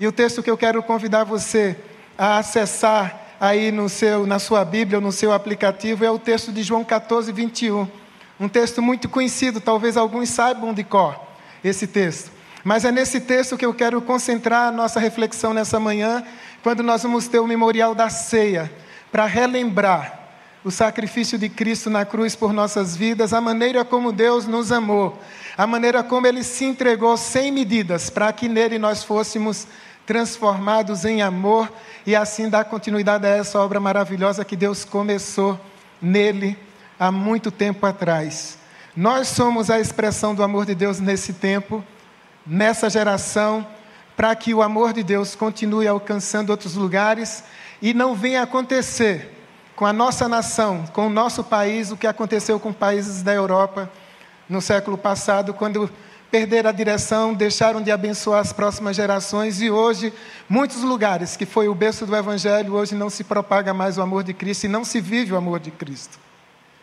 E o texto que eu quero convidar você a acessar aí no seu, na sua Bíblia ou no seu aplicativo é o texto de João 14, 21. Um texto muito conhecido, talvez alguns saibam de cor esse texto. Mas é nesse texto que eu quero concentrar a nossa reflexão nessa manhã, quando nós vamos ter o memorial da ceia, para relembrar o sacrifício de Cristo na cruz por nossas vidas, a maneira como Deus nos amou, a maneira como Ele se entregou sem medidas, para que nele nós fôssemos transformados em amor e assim dar continuidade a essa obra maravilhosa que Deus começou nele há muito tempo atrás. Nós somos a expressão do amor de Deus nesse tempo, nessa geração, para que o amor de Deus continue alcançando outros lugares e não venha acontecer com a nossa nação, com o nosso país, o que aconteceu com países da Europa no século passado, quando perderam a direção, deixaram de abençoar as próximas gerações e hoje, muitos lugares que foi o berço do Evangelho, hoje não se propaga mais o amor de Cristo e não se vive o amor de Cristo.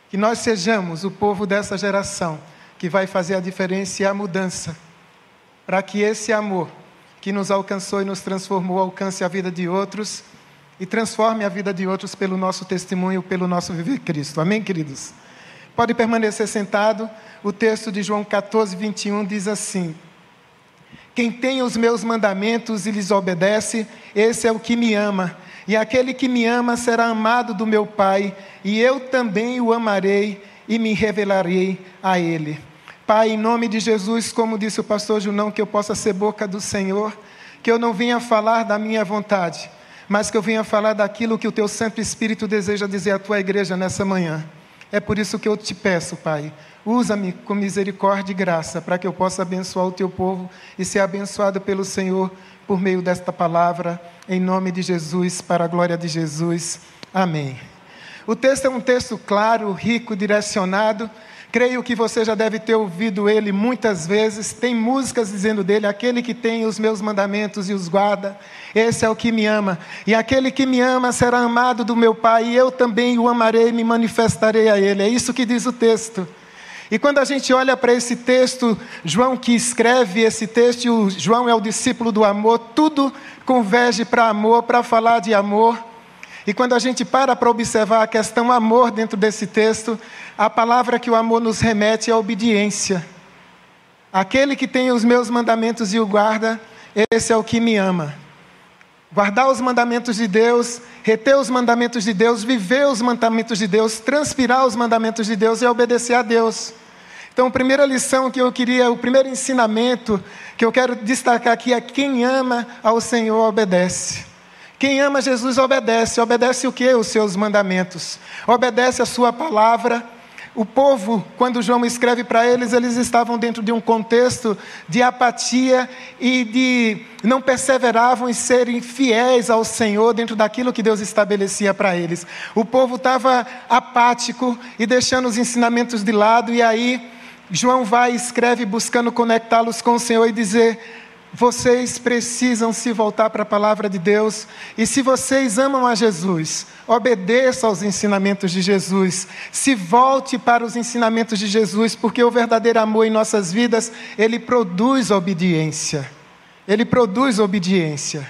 Que nós sejamos o povo dessa geração que vai fazer a diferença e a mudança, para que esse amor que nos alcançou e nos transformou alcance a vida de outros e transforme a vida de outros pelo nosso testemunho, pelo nosso viver Cristo. Amém, queridos? Pode permanecer sentado. O texto de João 14, 21 diz assim: Quem tem os meus mandamentos e lhes obedece, esse é o que me ama. E aquele que me ama será amado do meu Pai, e eu também o amarei e me revelarei a ele. Pai, em nome de Jesus, como disse o pastor Junão, que eu possa ser boca do Senhor, que eu não venha falar da minha vontade, mas que eu venha falar daquilo que o teu Santo Espírito deseja dizer à tua igreja nessa manhã. É por isso que eu te peço, Pai, usa-me com misericórdia e graça para que eu possa abençoar o teu povo e ser abençoado pelo Senhor por meio desta palavra, em nome de Jesus, para a glória de Jesus. Amém. O texto é um texto claro, rico, direcionado. Creio que você já deve ter ouvido ele muitas vezes. Tem músicas dizendo dele: aquele que tem os meus mandamentos e os guarda, esse é o que me ama. E aquele que me ama será amado do meu Pai, e eu também o amarei e me manifestarei a ele. É isso que diz o texto. E quando a gente olha para esse texto, João que escreve esse texto, João é o discípulo do amor, tudo converge para amor, para falar de amor. E quando a gente para para observar a questão amor dentro desse texto, a palavra que o amor nos remete é obediência. Aquele que tem os meus mandamentos e o guarda, esse é o que me ama. Guardar os mandamentos de Deus, reter os mandamentos de Deus, viver os mandamentos de Deus, transpirar os mandamentos de Deus e obedecer a Deus. Então, a primeira lição que eu queria, o primeiro ensinamento que eu quero destacar aqui é: quem ama ao Senhor obedece. Quem ama Jesus obedece. Obedece o que? Os seus mandamentos. Obedece a sua palavra. O povo, quando João escreve para eles, eles estavam dentro de um contexto de apatia e de não perseveravam em serem fiéis ao Senhor dentro daquilo que Deus estabelecia para eles. O povo estava apático e deixando os ensinamentos de lado, e aí João vai e escreve buscando conectá-los com o Senhor e dizer: vocês precisam se voltar para a palavra de Deus. E se vocês amam a Jesus, obedeça aos ensinamentos de Jesus. Se volte para os ensinamentos de Jesus, porque o verdadeiro amor em nossas vidas, ele produz obediência. Ele produz obediência.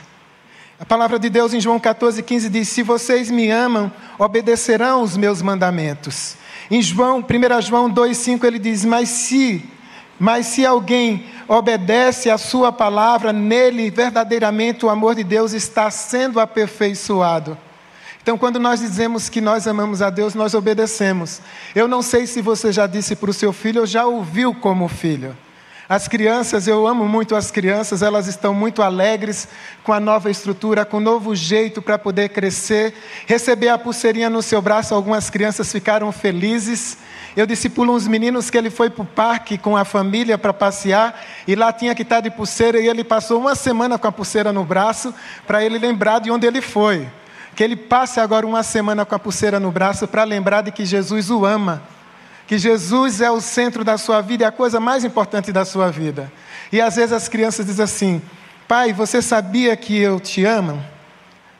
A palavra de Deus em João 14, 15 diz: Se vocês me amam, obedecerão os meus mandamentos. Em João, 1 João 2,5 ele diz: Mas se mas se alguém obedece à sua palavra, nele verdadeiramente o amor de Deus está sendo aperfeiçoado. Então, quando nós dizemos que nós amamos a Deus, nós obedecemos. Eu não sei se você já disse para o seu filho ou já ouviu como filho. As crianças, eu amo muito as crianças, elas estão muito alegres com a nova estrutura, com o novo jeito para poder crescer. Receber a pulseirinha no seu braço, algumas crianças ficaram felizes. Eu discipulo uns meninos que ele foi para o parque com a família para passear e lá tinha que estar de pulseira e ele passou uma semana com a pulseira no braço para ele lembrar de onde ele foi. Que ele passe agora uma semana com a pulseira no braço para lembrar de que Jesus o ama. Que Jesus é o centro da sua vida e a coisa mais importante da sua vida. E às vezes as crianças dizem assim: Pai, você sabia que eu te amo?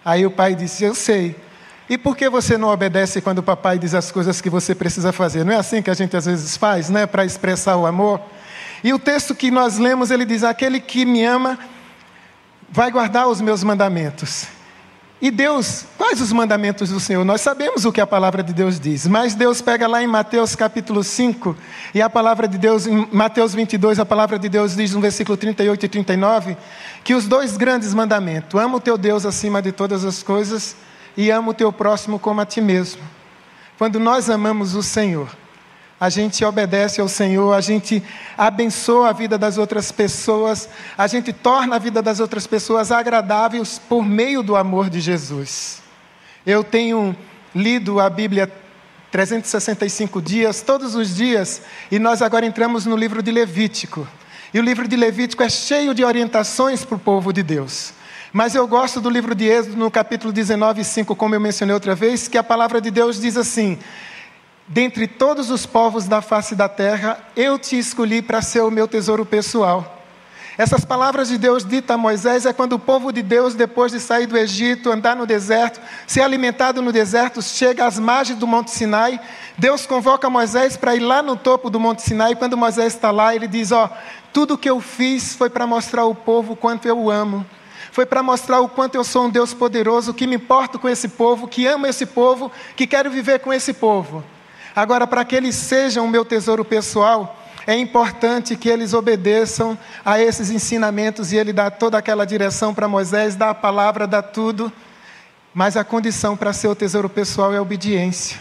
Aí o pai disse: Eu sei. E por que você não obedece quando o papai diz as coisas que você precisa fazer? Não é assim que a gente às vezes faz, né, para expressar o amor? E o texto que nós lemos, ele diz: Aquele que me ama vai guardar os meus mandamentos. E Deus, quais os mandamentos do Senhor? Nós sabemos o que a palavra de Deus diz, mas Deus pega lá em Mateus capítulo 5, e a palavra de Deus, em Mateus 22, a palavra de Deus diz no versículo 38 e 39, que os dois grandes mandamentos, ama o teu Deus acima de todas as coisas e ama o teu próximo como a ti mesmo. Quando nós amamos o Senhor, a gente obedece ao Senhor, a gente abençoa a vida das outras pessoas, a gente torna a vida das outras pessoas agradáveis por meio do amor de Jesus. Eu tenho lido a Bíblia 365 dias, todos os dias, e nós agora entramos no livro de Levítico. E o livro de Levítico é cheio de orientações para o povo de Deus. Mas eu gosto do livro de Êxodo, no capítulo 19, 5, como eu mencionei outra vez, que a palavra de Deus diz assim: dentre todos os povos da face da terra, eu te escolhi para ser o meu tesouro pessoal. Essas palavras de Deus ditas a Moisés é quando o povo de Deus, depois de sair do Egito, andar no deserto, ser alimentado no deserto, chega às margens do Monte Sinai. Deus convoca Moisés para ir lá no topo do Monte Sinai. Quando Moisés está lá, ele diz: Ó, tudo que eu fiz foi para mostrar ao povo quanto eu o amo. Foi para mostrar o quanto eu sou um Deus poderoso, que me importo com esse povo, que amo esse povo, que quero viver com esse povo. Agora, para que eles sejam o meu tesouro pessoal, é importante que eles obedeçam a esses ensinamentos e ele dá toda aquela direção para Moisés, dá a palavra, dá tudo, mas a condição para ser o tesouro pessoal é a obediência.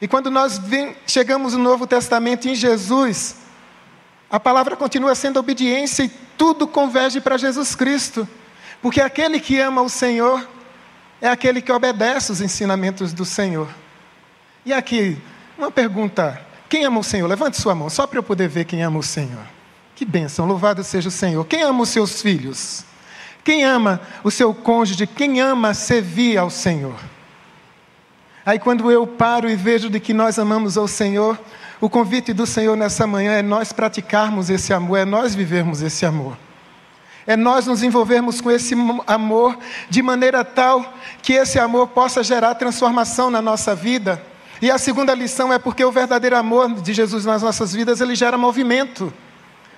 E quando nós chegamos no Novo Testamento em Jesus, a palavra continua sendo obediência e tudo converge para Jesus Cristo, porque aquele que ama o Senhor é aquele que obedece os ensinamentos do Senhor. E aqui, uma pergunta: quem ama o Senhor? Levante sua mão, só para eu poder ver quem ama o Senhor. Que bênção, louvado seja o Senhor. Quem ama os seus filhos? Quem ama o seu cônjuge? Quem ama servir ao Senhor? Aí, quando eu paro e vejo de que nós amamos ao Senhor, o convite do Senhor nessa manhã é nós praticarmos esse amor, é nós vivermos esse amor. É nós nos envolvermos com esse amor de maneira tal que esse amor possa gerar transformação na nossa vida e a segunda lição é porque o verdadeiro amor de Jesus nas nossas vidas, ele gera movimento.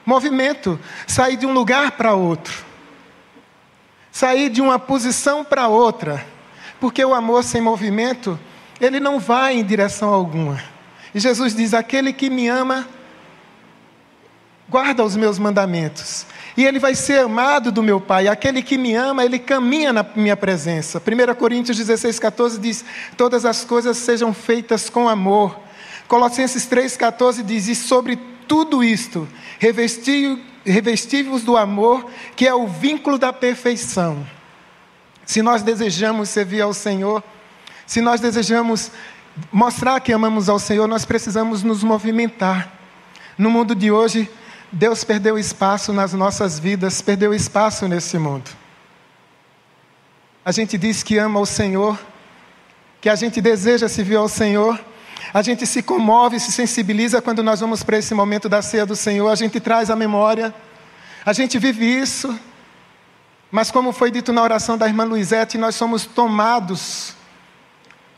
Movimento, sair de um lugar para outro. Sair de uma posição para outra. Porque o amor sem movimento, ele não vai em direção alguma. E Jesus diz: "Aquele que me ama guarda os meus mandamentos e ele vai ser amado do meu Pai. Aquele que me ama, ele caminha na minha presença. 1 Coríntios 16, 14 diz: Todas as coisas sejam feitas com amor. Colossenses 3, 14 diz: E sobre tudo isto, revesti-vos do amor, que é o vínculo da perfeição. Se nós desejamos servir ao Senhor, se nós desejamos mostrar que amamos ao Senhor, nós precisamos nos movimentar. No mundo de hoje, Deus perdeu espaço nas nossas vidas, perdeu espaço nesse mundo. A gente diz que ama o Senhor, que a gente deseja se ver ao Senhor, a gente se comove, se sensibiliza quando nós vamos para esse momento da ceia do Senhor, a gente traz a memória, a gente vive isso, mas como foi dito na oração da irmã Luizete, nós somos tomados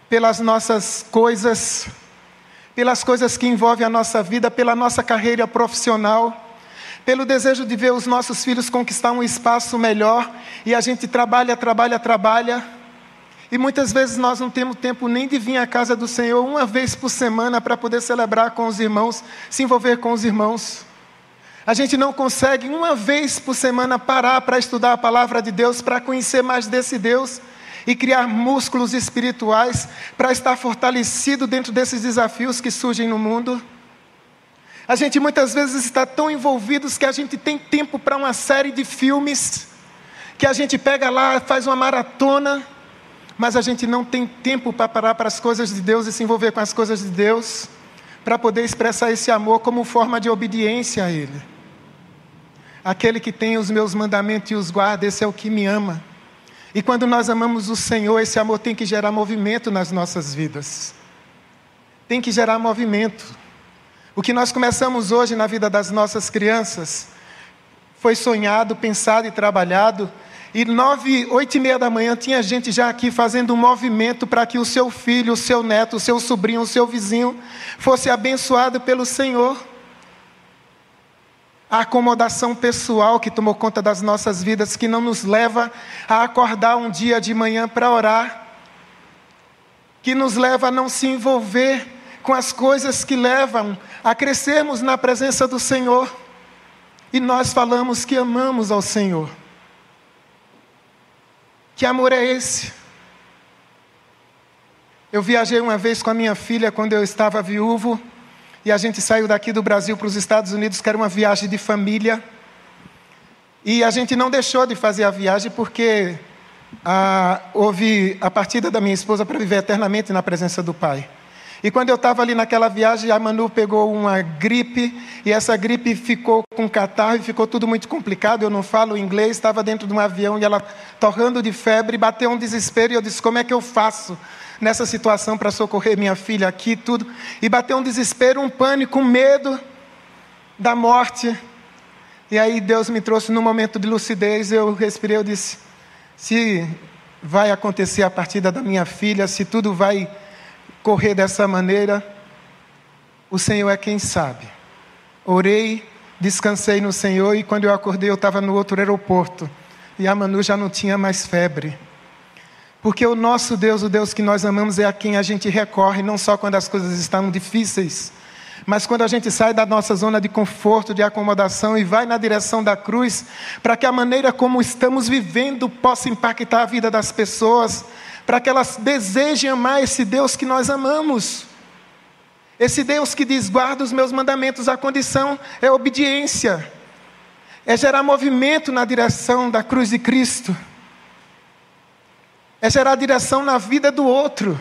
pelas nossas coisas, pelas coisas que envolvem a nossa vida, pela nossa carreira profissional, pelo desejo de ver os nossos filhos conquistar um espaço melhor, e a gente trabalha, trabalha, trabalha, e muitas vezes nós não temos tempo nem de vir à casa do Senhor uma vez por semana para poder celebrar com os irmãos, se envolver com os irmãos. A gente não consegue uma vez por semana parar para estudar a palavra de Deus, para conhecer mais desse Deus e criar músculos espirituais para estar fortalecido dentro desses desafios que surgem no mundo. A gente muitas vezes está tão envolvidos que a gente tem tempo para uma série de filmes, que a gente pega lá, faz uma maratona, mas a gente não tem tempo para parar para as coisas de Deus e se envolver com as coisas de Deus, para poder expressar esse amor como forma de obediência a Ele. Aquele que tem os meus mandamentos e os guarda, esse é o que me ama. E quando nós amamos o Senhor, esse amor tem que gerar movimento nas nossas vidas. Tem que gerar movimento. O que nós começamos hoje na vida das nossas crianças foi sonhado, pensado e trabalhado. E nove, oito e meia da manhã tinha gente já aqui fazendo um movimento para que o seu filho, o seu neto, o seu sobrinho, o seu vizinho fosse abençoado pelo Senhor. a acomodação pessoal que tomou conta das nossas vidas, que não nos leva a acordar um dia de manhã para orar, que nos leva a não se envolver com as coisas que levam a crescermos na presença do Senhor. E nós falamos que amamos ao Senhor. Que amor é esse? Eu viajei uma vez com a minha filha quando eu estava viúvo, e a gente saiu daqui do Brasil para os Estados Unidos, que era uma viagem de família. E a gente não deixou de fazer a viagem porque ah, houve a partida da minha esposa para viver eternamente na presença do Pai. E quando eu estava ali naquela viagem, a Manu pegou uma gripe, e essa gripe ficou com catarro e ficou tudo muito complicado. Eu não falo inglês, estava dentro de um avião e ela torrando de febre, bateu um desespero e eu disse: Como é que eu faço nessa situação para socorrer minha filha aqui, tudo? E bateu um desespero, um pânico, um medo da morte. E aí Deus me trouxe num momento de lucidez, eu respirei, eu disse: Se vai acontecer a partida da minha filha, se tudo vai correr dessa maneira, o Senhor é quem sabe. Orei, descansei no Senhor e quando eu acordei eu estava no outro aeroporto e a Manu já não tinha mais febre. Porque o nosso Deus, o Deus que nós amamos, é a quem a gente recorre, não só quando as coisas estão difíceis, mas quando a gente sai da nossa zona de conforto, de acomodação e vai na direção da cruz, para que a maneira como estamos vivendo possa impactar a vida das pessoas, para que elas desejem amar esse Deus que nós amamos. Esse Deus que diz: guarda os meus mandamentos, a condição é obediência, é gerar movimento na direção da cruz de Cristo, é gerar direção na vida do outro.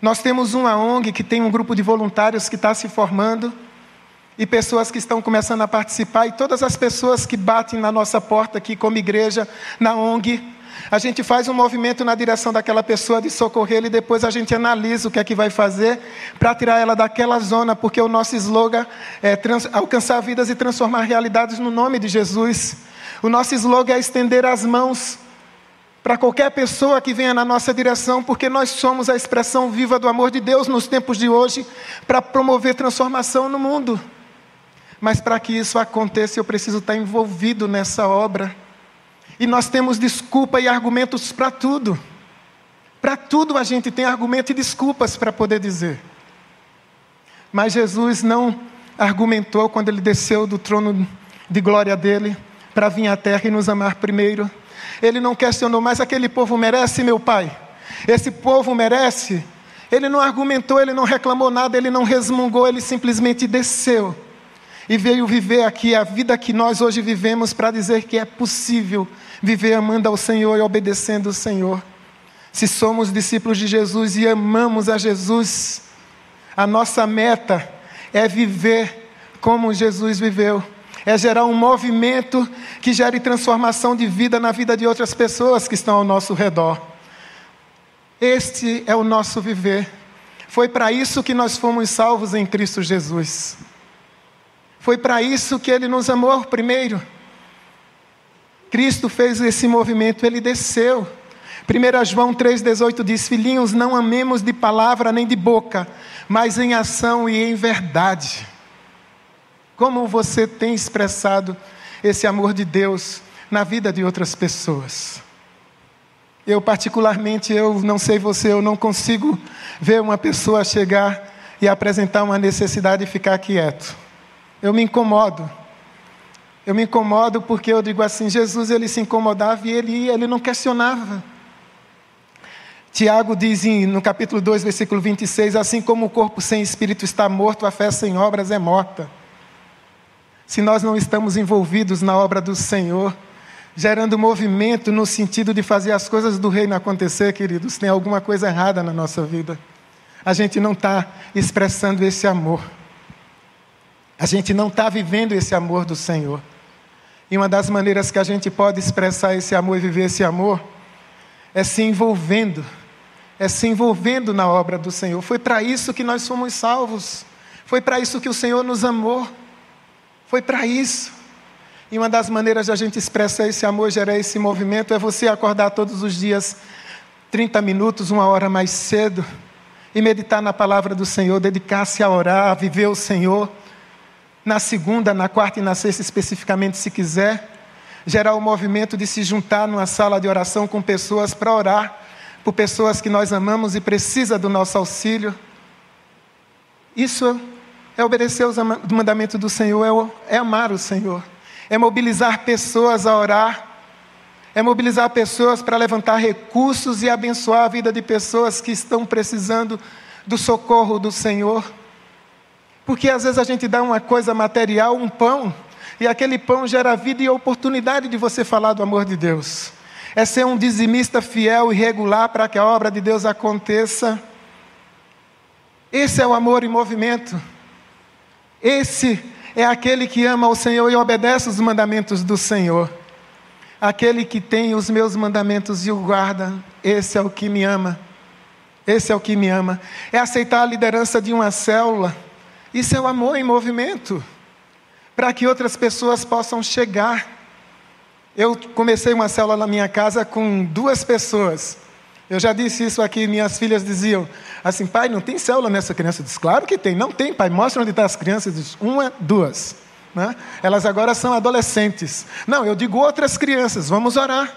Nós temos uma ONG que tem um grupo de voluntários que está se formando e pessoas que estão começando a participar, e todas as pessoas que batem na nossa porta aqui como igreja, na ONG, a gente faz um movimento na direção daquela pessoa de socorrer e depois a gente analisa o que é que vai fazer para tirar ela daquela zona, porque o nosso slogan é trans, alcançar vidas e transformar realidades no nome de Jesus. O nosso slogan é estender as mãos para qualquer pessoa que venha na nossa direção, porque nós somos a expressão viva do amor de Deus nos tempos de hoje para promover transformação no mundo. Mas para que isso aconteça, eu preciso estar envolvido nessa obra. E nós temos desculpa e argumentos para tudo. Para tudo a gente tem argumento e desculpas para poder dizer. Mas Jesus não argumentou quando ele desceu do trono de glória dele para vir à terra e nos amar primeiro. Ele não questionou, mas aquele povo merece, meu pai? Esse povo merece? Ele não argumentou, ele não reclamou nada, ele não resmungou, ele simplesmente desceu e veio viver aqui a vida que nós hoje vivemos para dizer que é possível viver amando ao Senhor e obedecendo o Senhor. Se somos discípulos de Jesus e amamos a Jesus, a nossa meta é viver como Jesus viveu, é gerar um movimento que gere transformação de vida na vida de outras pessoas que estão ao nosso redor. Este é o nosso viver. Foi para isso que nós fomos salvos em Cristo Jesus. Foi para isso que ele nos amou primeiro. Cristo fez esse movimento, ele desceu. 1 João 3,18 diz: Filhinhos, não amemos de palavra nem de boca, mas em ação e em verdade. Como você tem expressado esse amor de Deus na vida de outras pessoas? Eu, particularmente, eu não sei você, eu não consigo ver uma pessoa chegar e apresentar uma necessidade e ficar quieto. Eu me incomodo. Eu me incomodo porque eu digo assim: Jesus ele se incomodava e ele ele não questionava. Tiago diz em, no capítulo 2, versículo 26: Assim como o corpo sem espírito está morto, a fé sem obras é morta. Se nós não estamos envolvidos na obra do Senhor, gerando movimento no sentido de fazer as coisas do reino acontecer, queridos, tem alguma coisa errada na nossa vida. A gente não está expressando esse amor. A gente não está vivendo esse amor do Senhor. E uma das maneiras que a gente pode expressar esse amor e viver esse amor é se envolvendo, é se envolvendo na obra do Senhor. Foi para isso que nós fomos salvos. Foi para isso que o Senhor nos amou. Foi para isso. E uma das maneiras de a gente expressar esse amor, gerar esse movimento, é você acordar todos os dias 30 minutos, uma hora mais cedo, e meditar na palavra do Senhor, dedicar-se a orar, a viver o Senhor na segunda, na quarta e na sexta especificamente, se quiser, gerar o movimento de se juntar numa sala de oração com pessoas para orar por pessoas que nós amamos e precisa do nosso auxílio. Isso é obedecer os mandamentos do Senhor, é, é amar o Senhor, é mobilizar pessoas a orar, é mobilizar pessoas para levantar recursos e abençoar a vida de pessoas que estão precisando do socorro do Senhor. Porque às vezes a gente dá uma coisa material, um pão, e aquele pão gera vida e oportunidade de você falar do amor de Deus. É ser um dizimista fiel e regular para que a obra de Deus aconteça. Esse é o amor em movimento. Esse é aquele que ama o Senhor e obedece os mandamentos do Senhor. Aquele que tem os meus mandamentos e o guarda, esse é o que me ama. Esse é o que me ama. É aceitar a liderança de uma célula. Isso é o amor em movimento. Para que outras pessoas possam chegar. Eu comecei uma célula na minha casa com duas pessoas. Eu já disse isso aqui, minhas filhas diziam assim, pai, não tem célula nessa criança? Eu disse, claro que tem, não tem, pai, mostra onde estão as crianças. Eu disse, uma, duas. Né? Elas agora são adolescentes. Não, eu digo outras crianças, vamos orar.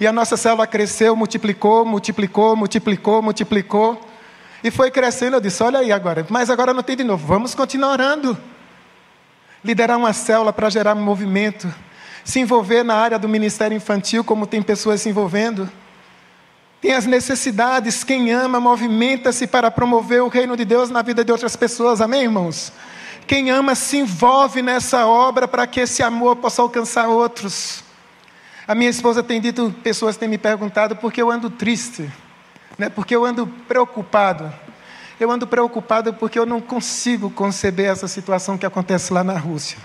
E a nossa célula cresceu, multiplicou, multiplicou, multiplicou, multiplicou. E foi crescendo. Eu disse: Olha aí agora, mas agora não tem de novo. Vamos continuar orando. Liderar uma célula para gerar movimento. Se envolver na área do ministério infantil, como tem pessoas se envolvendo. Tem as necessidades. Quem ama, movimenta-se para promover o reino de Deus na vida de outras pessoas. Amém, irmãos? Quem ama se envolve nessa obra para que esse amor possa alcançar outros. A minha esposa tem dito, pessoas têm me perguntado por que eu ando triste, né? porque eu ando preocupado. Eu ando preocupado porque eu não consigo conceber essa situação que acontece lá na Rússia.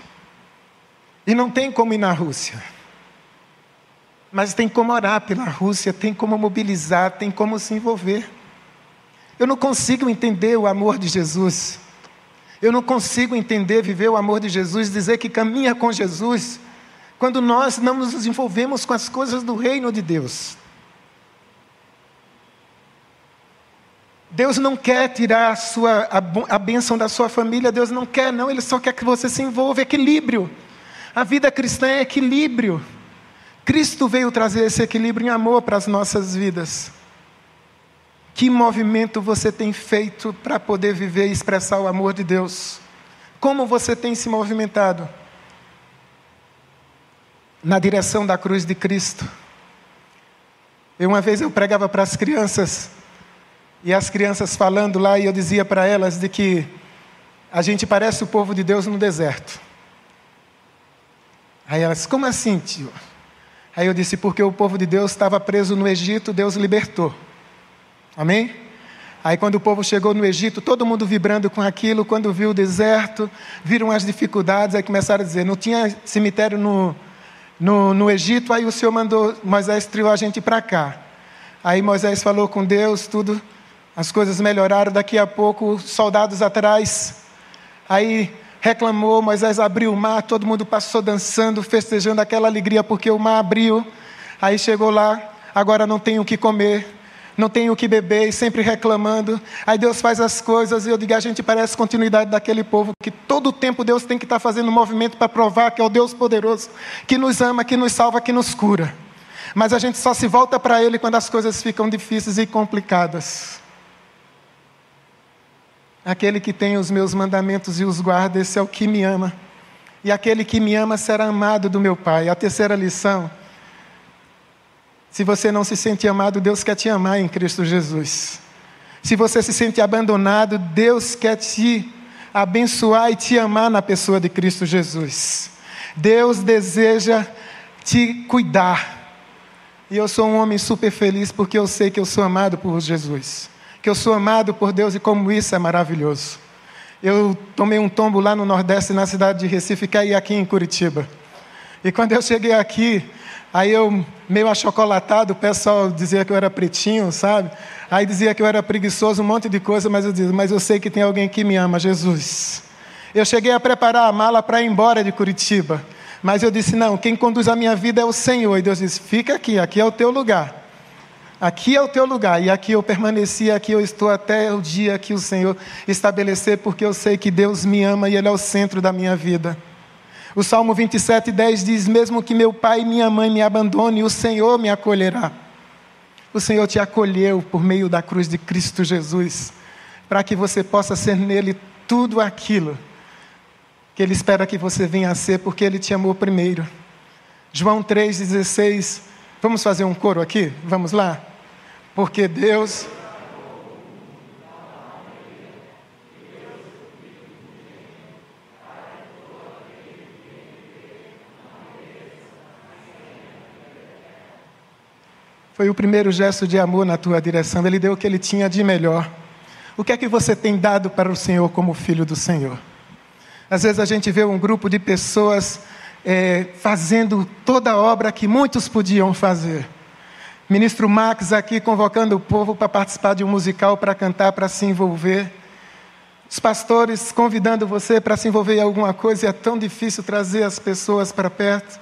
E não tem como ir na Rússia. Mas tem como orar pela Rússia, tem como mobilizar, tem como se envolver. Eu não consigo entender o amor de Jesus. Eu não consigo entender, viver o amor de Jesus, dizer que caminha com Jesus, quando nós não nos envolvemos com as coisas do reino de Deus. Deus não quer tirar a, sua, a, a bênção da sua família, Deus não quer, não, Ele só quer que você se envolva. Equilíbrio. A vida cristã é equilíbrio. Cristo veio trazer esse equilíbrio em amor para as nossas vidas. Que movimento você tem feito para poder viver e expressar o amor de Deus? Como você tem se movimentado? Na direção da cruz de Cristo. E uma vez eu pregava para as crianças, e as crianças falando lá, e eu dizia para elas de que a gente parece o povo de Deus no deserto. Aí elas, como assim, tio? Aí eu disse, porque o povo de Deus estava preso no Egito, Deus libertou. Amém? Aí, quando o povo chegou no Egito, todo mundo vibrando com aquilo, quando viu o deserto, viram as dificuldades, aí começaram a dizer: não tinha cemitério no, no, no Egito, aí o Senhor mandou, Moisés triou a gente para cá. Aí Moisés falou com Deus, tudo, as coisas melhoraram. Daqui a pouco, soldados atrás, aí reclamou, Moisés abriu o mar, todo mundo passou dançando, festejando aquela alegria, porque o mar abriu. Aí chegou lá, agora não tem o que comer não tem o que beber e sempre reclamando. Aí Deus faz as coisas e eu digo, a gente parece continuidade daquele povo que todo o tempo Deus tem que estar fazendo um movimento para provar que é o Deus poderoso, que nos ama, que nos salva, que nos cura. Mas a gente só se volta para Ele quando as coisas ficam difíceis e complicadas. Aquele que tem os meus mandamentos e os guarda, esse é o que me ama. E aquele que me ama será amado do meu Pai. A terceira lição se você não se sente amado, Deus quer te amar em Cristo Jesus. Se você se sente abandonado, Deus quer te abençoar e te amar na pessoa de Cristo Jesus. Deus deseja te cuidar. E eu sou um homem super feliz porque eu sei que eu sou amado por Jesus. Que eu sou amado por Deus e como isso é maravilhoso. Eu tomei um tombo lá no Nordeste, na cidade de Recife, caí aqui em Curitiba. E quando eu cheguei aqui, Aí eu, meio achocolatado, o pessoal dizia que eu era pretinho, sabe? Aí dizia que eu era preguiçoso, um monte de coisa, mas eu dizia, mas eu sei que tem alguém que me ama, Jesus. Eu cheguei a preparar a mala para ir embora de Curitiba. Mas eu disse, não, quem conduz a minha vida é o Senhor. E Deus disse, fica aqui, aqui é o teu lugar. Aqui é o teu lugar, e aqui eu permaneci, aqui eu estou até o dia que o Senhor estabelecer, porque eu sei que Deus me ama e Ele é o centro da minha vida. O Salmo 27, 10 diz: Mesmo que meu pai e minha mãe me abandonem, o Senhor me acolherá. O Senhor te acolheu por meio da cruz de Cristo Jesus, para que você possa ser nele tudo aquilo que Ele espera que você venha a ser, porque Ele te amou primeiro. João 3,16. Vamos fazer um coro aqui? Vamos lá? Porque Deus. Foi o primeiro gesto de amor na tua direção. Ele deu o que ele tinha de melhor. O que é que você tem dado para o Senhor como filho do Senhor? Às vezes a gente vê um grupo de pessoas é, fazendo toda a obra que muitos podiam fazer. Ministro Max aqui convocando o povo para participar de um musical, para cantar, para se envolver. Os pastores convidando você para se envolver em alguma coisa e é tão difícil trazer as pessoas para perto.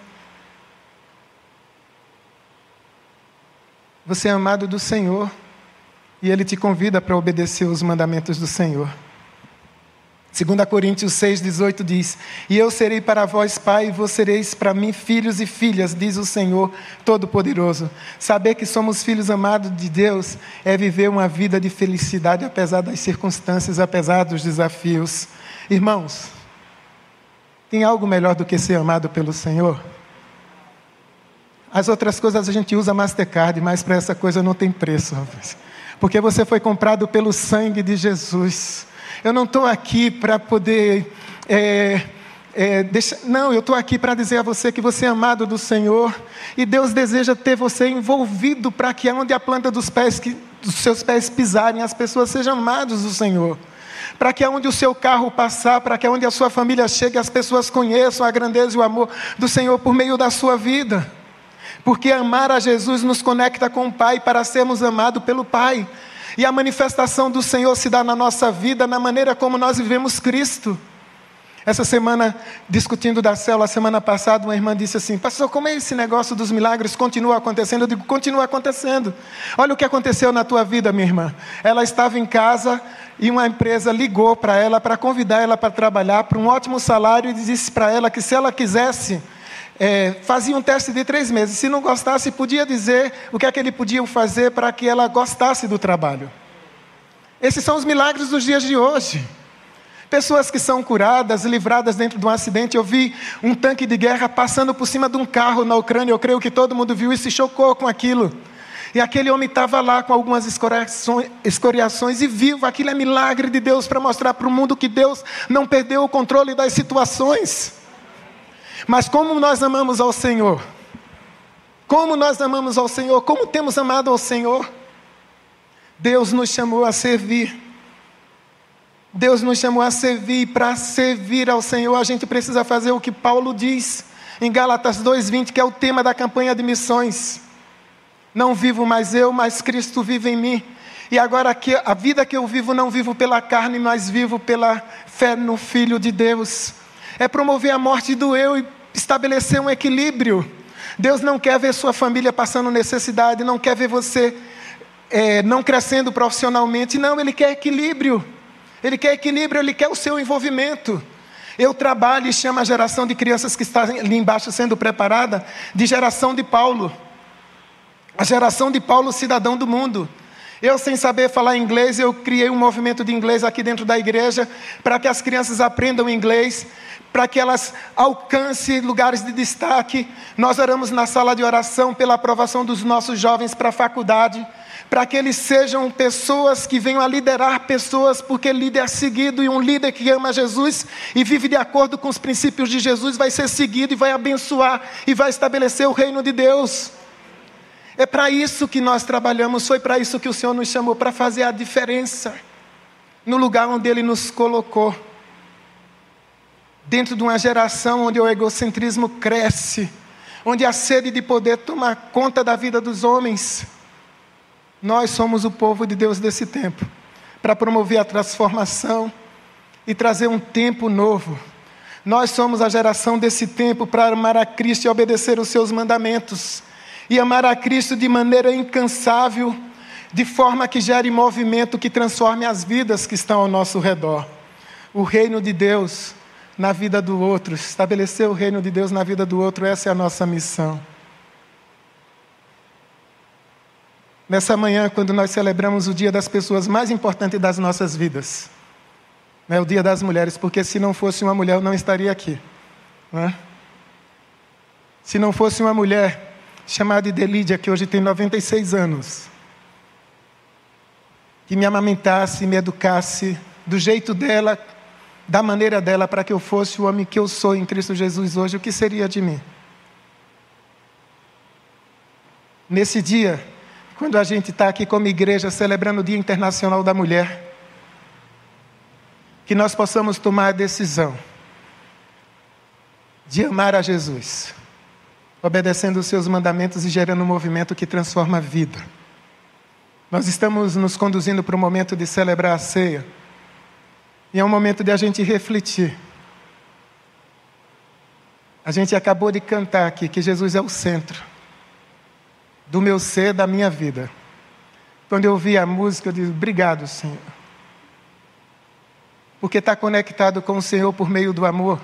Você é amado do Senhor e Ele te convida para obedecer os mandamentos do Senhor. 2 Coríntios 6, 18 diz: E eu serei para vós pai, e vós sereis para mim filhos e filhas, diz o Senhor Todo-Poderoso. Saber que somos filhos amados de Deus é viver uma vida de felicidade, apesar das circunstâncias, apesar dos desafios. Irmãos, tem algo melhor do que ser amado pelo Senhor? As outras coisas a gente usa Mastercard, mas para essa coisa não tem preço, rapaz. Porque você foi comprado pelo sangue de Jesus. Eu não estou aqui para poder. É, é, deixa... Não, eu estou aqui para dizer a você que você é amado do Senhor e Deus deseja ter você envolvido para que onde a planta dos pés, que, dos seus pés pisarem, as pessoas sejam amadas do Senhor. Para que onde o seu carro passar, para que onde a sua família chegue, as pessoas conheçam a grandeza e o amor do Senhor por meio da sua vida. Porque amar a Jesus nos conecta com o Pai para sermos amados pelo Pai. E a manifestação do Senhor se dá na nossa vida, na maneira como nós vivemos Cristo. Essa semana, discutindo da célula, semana passada, uma irmã disse assim: Pastor, como é esse negócio dos milagres continua acontecendo? Eu digo: continua acontecendo. Olha o que aconteceu na tua vida, minha irmã. Ela estava em casa e uma empresa ligou para ela para convidar ela para trabalhar por um ótimo salário e disse para ela que se ela quisesse é, fazia um teste de três meses. Se não gostasse, podia dizer o que é que ele podia fazer para que ela gostasse do trabalho. Esses são os milagres dos dias de hoje. Pessoas que são curadas, livradas dentro de um acidente. Eu vi um tanque de guerra passando por cima de um carro na Ucrânia. Eu creio que todo mundo viu e se chocou com aquilo. E aquele homem estava lá com algumas escoriações, e vivo. Aquilo é milagre de Deus para mostrar para o mundo que Deus não perdeu o controle das situações. Mas como nós amamos ao Senhor? Como nós amamos ao Senhor? Como temos amado ao Senhor? Deus nos chamou a servir. Deus nos chamou a servir, e para servir ao Senhor a gente precisa fazer o que Paulo diz em Gálatas 2:20, que é o tema da campanha de missões. Não vivo mais eu, mas Cristo vive em mim. E agora que a vida que eu vivo não vivo pela carne, mas vivo pela fé no Filho de Deus é promover a morte do eu e estabelecer um equilíbrio. Deus não quer ver sua família passando necessidade, não quer ver você é, não crescendo profissionalmente, não, Ele quer equilíbrio. Ele quer equilíbrio, Ele quer o seu envolvimento. Eu trabalho e chamo a geração de crianças que está ali embaixo sendo preparada de geração de Paulo. A geração de Paulo, cidadão do mundo. Eu, sem saber falar inglês, eu criei um movimento de inglês aqui dentro da igreja para que as crianças aprendam inglês para que elas alcancem lugares de destaque. Nós oramos na sala de oração pela aprovação dos nossos jovens para a faculdade, para que eles sejam pessoas que venham a liderar pessoas, porque líder é seguido e um líder que ama Jesus e vive de acordo com os princípios de Jesus vai ser seguido e vai abençoar e vai estabelecer o reino de Deus. É para isso que nós trabalhamos, foi para isso que o Senhor nos chamou para fazer a diferença no lugar onde Ele nos colocou dentro de uma geração onde o egocentrismo cresce, onde a sede de poder toma conta da vida dos homens. Nós somos o povo de Deus desse tempo, para promover a transformação e trazer um tempo novo. Nós somos a geração desse tempo para amar a Cristo e obedecer os seus mandamentos. E amar a Cristo de maneira incansável, de forma que gere movimento que transforme as vidas que estão ao nosso redor. O reino de Deus na vida do outro, estabelecer o reino de Deus na vida do outro, essa é a nossa missão. Nessa manhã, quando nós celebramos o dia das pessoas mais importantes das nossas vidas, é o dia das mulheres, porque se não fosse uma mulher, eu não estaria aqui. Não é? Se não fosse uma mulher chamada Delídia, que hoje tem 96 anos, que me amamentasse, me educasse do jeito dela, da maneira dela, para que eu fosse o homem que eu sou em Cristo Jesus hoje, o que seria de mim? Nesse dia, quando a gente está aqui como igreja celebrando o Dia Internacional da Mulher, que nós possamos tomar a decisão de amar a Jesus obedecendo os seus mandamentos e gerando um movimento que transforma a vida. Nós estamos nos conduzindo para o momento de celebrar a ceia. E é um momento de a gente refletir. A gente acabou de cantar aqui que Jesus é o centro do meu ser, da minha vida. Quando eu ouvi a música, eu disse: Obrigado, Senhor. Porque está conectado com o Senhor por meio do amor.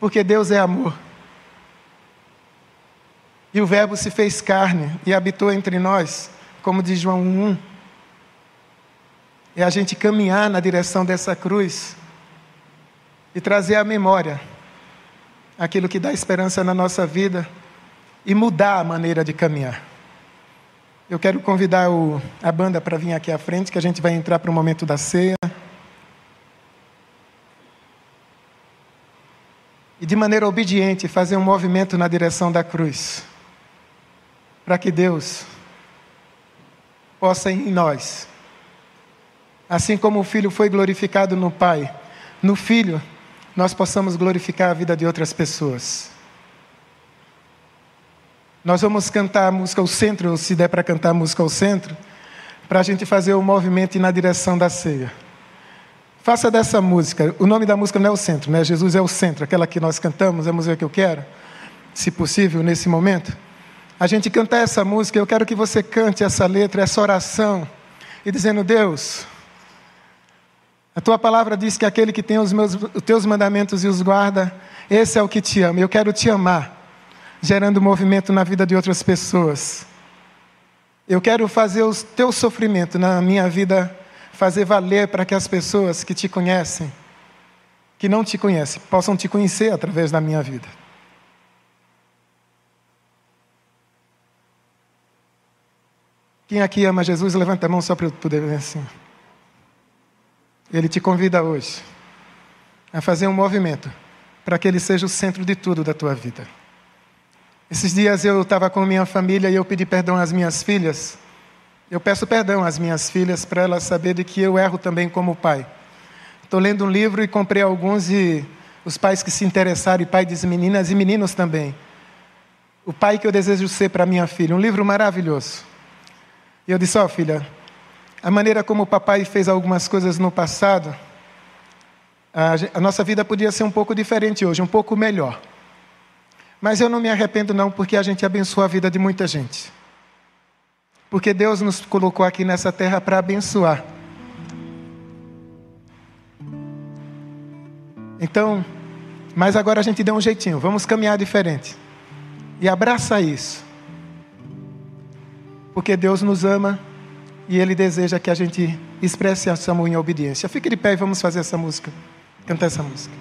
Porque Deus é amor. E o Verbo se fez carne e habitou entre nós, como diz João 1. É a gente caminhar na direção dessa cruz e trazer à memória aquilo que dá esperança na nossa vida e mudar a maneira de caminhar. Eu quero convidar o, a banda para vir aqui à frente, que a gente vai entrar para o momento da ceia. E de maneira obediente fazer um movimento na direção da cruz para que Deus possa em nós, assim como o Filho foi glorificado no Pai, no Filho, nós possamos glorificar a vida de outras pessoas. Nós vamos cantar a música ao centro, ou se der para cantar a música ao centro, para a gente fazer o movimento na direção da ceia. Faça dessa música, o nome da música não é o centro, né? Jesus é o centro, aquela que nós cantamos, é a música que eu quero, se possível, nesse momento a gente cantar essa música, eu quero que você cante essa letra, essa oração, e dizendo: Deus, a tua palavra diz que aquele que tem os, meus, os teus mandamentos e os guarda, esse é o que te ama. Eu quero te amar, gerando movimento na vida de outras pessoas. Eu quero fazer o teu sofrimento na minha vida fazer valer para que as pessoas que te conhecem, que não te conhecem, possam te conhecer através da minha vida. Quem aqui ama Jesus, levanta a mão só para eu poder ver assim. Ele te convida hoje a fazer um movimento para que ele seja o centro de tudo da tua vida. Esses dias eu estava com minha família e eu pedi perdão às minhas filhas. Eu peço perdão às minhas filhas para elas saberem que eu erro também como pai. Estou lendo um livro e comprei alguns e os pais que se interessaram, e pai das meninas e meninos também. O pai que eu desejo ser para minha filha. Um livro maravilhoso. E eu disse: Ó, oh, filha, a maneira como o papai fez algumas coisas no passado, a, nossa vida podia ser um pouco diferente hoje, um pouco melhor. Mas eu não me arrependo, não, porque a gente abençoa a vida de muita gente. Porque Deus nos colocou aqui nessa terra para abençoar. Então, mas agora a gente deu um jeitinho, vamos caminhar diferente. E abraça isso. Porque Deus nos ama e Ele deseja que a gente expresse essa amor em obediência. Fique de pé e vamos fazer essa música. Cantar essa música.